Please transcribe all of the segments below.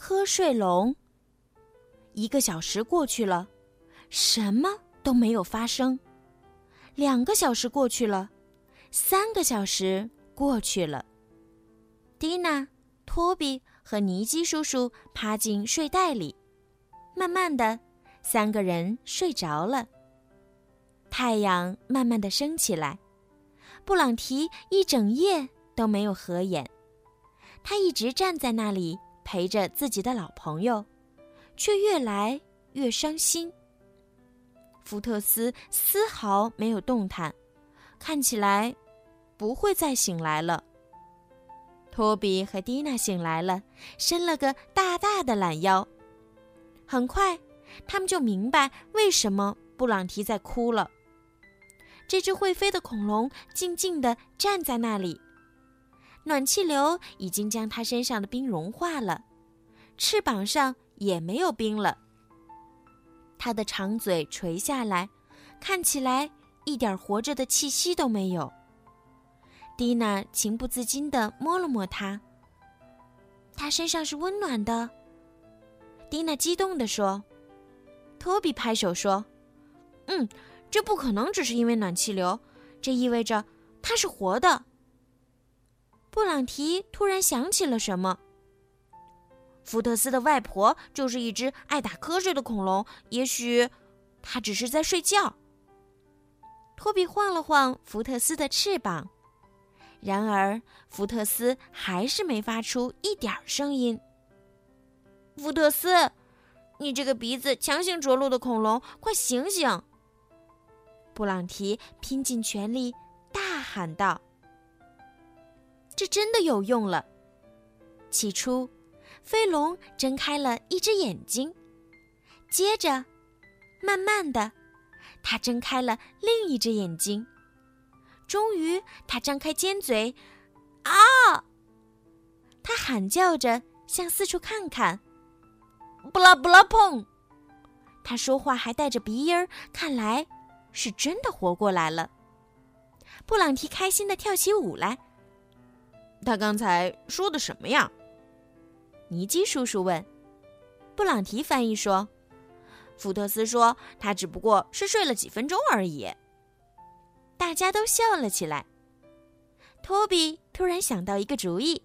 瞌睡龙。一个小时过去了，什么都没有发生。两个小时过去了，三个小时过去了。蒂娜、托比和尼基叔叔趴进睡袋里，慢慢的，三个人睡着了。太阳慢慢的升起来，布朗提一整夜都没有合眼，他一直站在那里。陪着自己的老朋友，却越来越伤心。福特斯丝毫没有动弹，看起来不会再醒来了。托比和蒂娜醒来了，伸了个大大的懒腰。很快，他们就明白为什么布朗提在哭了。这只会飞的恐龙静静地站在那里。暖气流已经将它身上的冰融化了，翅膀上也没有冰了。它的长嘴垂下来，看起来一点活着的气息都没有。蒂娜情不自禁地摸了摸它，它身上是温暖的。蒂娜激动地说：“托比拍手说，嗯，这不可能只是因为暖气流，这意味着它是活的。”布朗提突然想起了什么。福特斯的外婆就是一只爱打瞌睡的恐龙，也许它只是在睡觉。托比晃了晃福特斯的翅膀，然而福特斯还是没发出一点声音。福特斯，你这个鼻子强行着陆的恐龙，快醒醒！布朗提拼尽全力大喊道。这真的有用了。起初，飞龙睁开了一只眼睛，接着，慢慢的，他睁开了另一只眼睛。终于，他张开尖嘴，啊！他喊叫着向四处看看。不拉不拉碰！他说话还带着鼻音儿，看来是真的活过来了。布朗提开心的跳起舞来。他刚才说的什么呀？尼基叔叔问。布朗提翻译说：“福特斯说他只不过是睡了几分钟而已。”大家都笑了起来。托比突然想到一个主意：“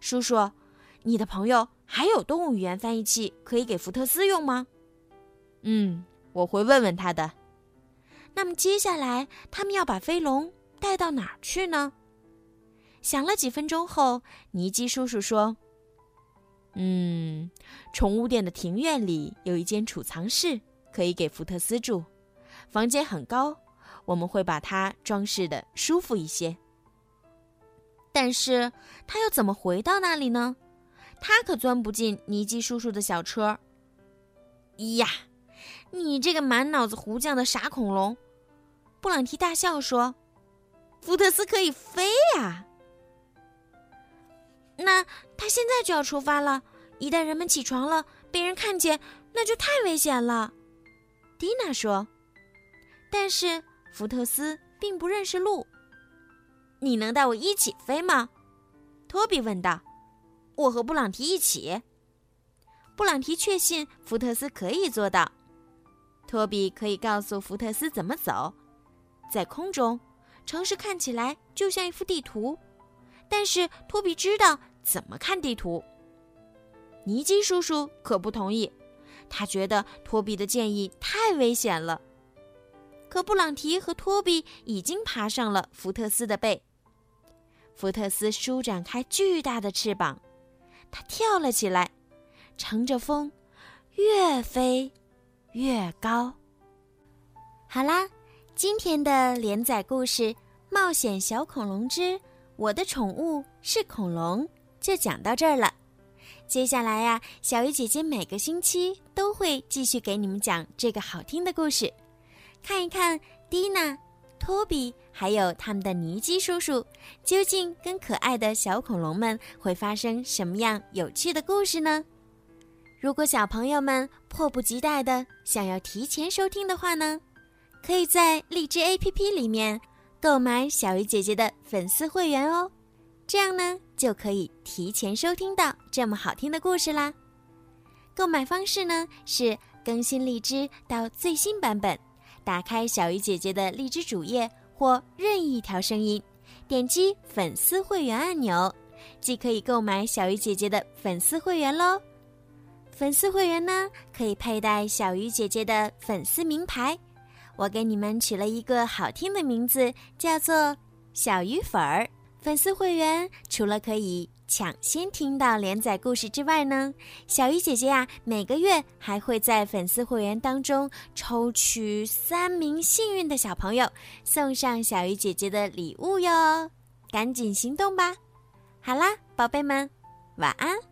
叔叔，你的朋友还有动物语言翻译器可以给福特斯用吗？”“嗯，我会问问他的。”那么接下来他们要把飞龙带到哪儿去呢？想了几分钟后，尼基叔叔说：“嗯，宠物店的庭院里有一间储藏室，可以给福特斯住。房间很高，我们会把它装饰的舒服一些。但是他又怎么回到那里呢？他可钻不进尼基叔叔的小车。呀，你这个满脑子胡浆的傻恐龙！”布朗提大笑说：“福特斯可以飞呀！”那他现在就要出发了。一旦人们起床了，被人看见，那就太危险了。蒂娜说。但是福特斯并不认识路。你能带我一起飞吗？托比问道。我和布朗提一起。布朗提确信福特斯可以做到。托比可以告诉福特斯怎么走。在空中，城市看起来就像一幅地图。但是托比知道怎么看地图。尼基叔叔可不同意，他觉得托比的建议太危险了。可布朗提和托比已经爬上了福特斯的背。福特斯舒展开巨大的翅膀，他跳了起来，乘着风，越飞越高。好啦，今天的连载故事《冒险小恐龙之》。我的宠物是恐龙，就讲到这儿了。接下来呀，小鱼姐姐每个星期都会继续给你们讲这个好听的故事，看一看蒂娜、托比还有他们的尼基叔叔，究竟跟可爱的小恐龙们会发生什么样有趣的故事呢？如果小朋友们迫不及待的想要提前收听的话呢，可以在荔枝 APP 里面。购买小鱼姐姐的粉丝会员哦，这样呢就可以提前收听到这么好听的故事啦。购买方式呢是更新荔枝到最新版本，打开小鱼姐姐的荔枝主页或任意一条声音，点击粉丝会员按钮，即可以购买小鱼姐姐的粉丝会员喽。粉丝会员呢可以佩戴小鱼姐姐的粉丝名牌。我给你们取了一个好听的名字，叫做“小鱼粉儿”。粉丝会员除了可以抢先听到连载故事之外呢，小鱼姐姐呀，每个月还会在粉丝会员当中抽取三名幸运的小朋友，送上小鱼姐姐的礼物哟！赶紧行动吧！好啦，宝贝们，晚安。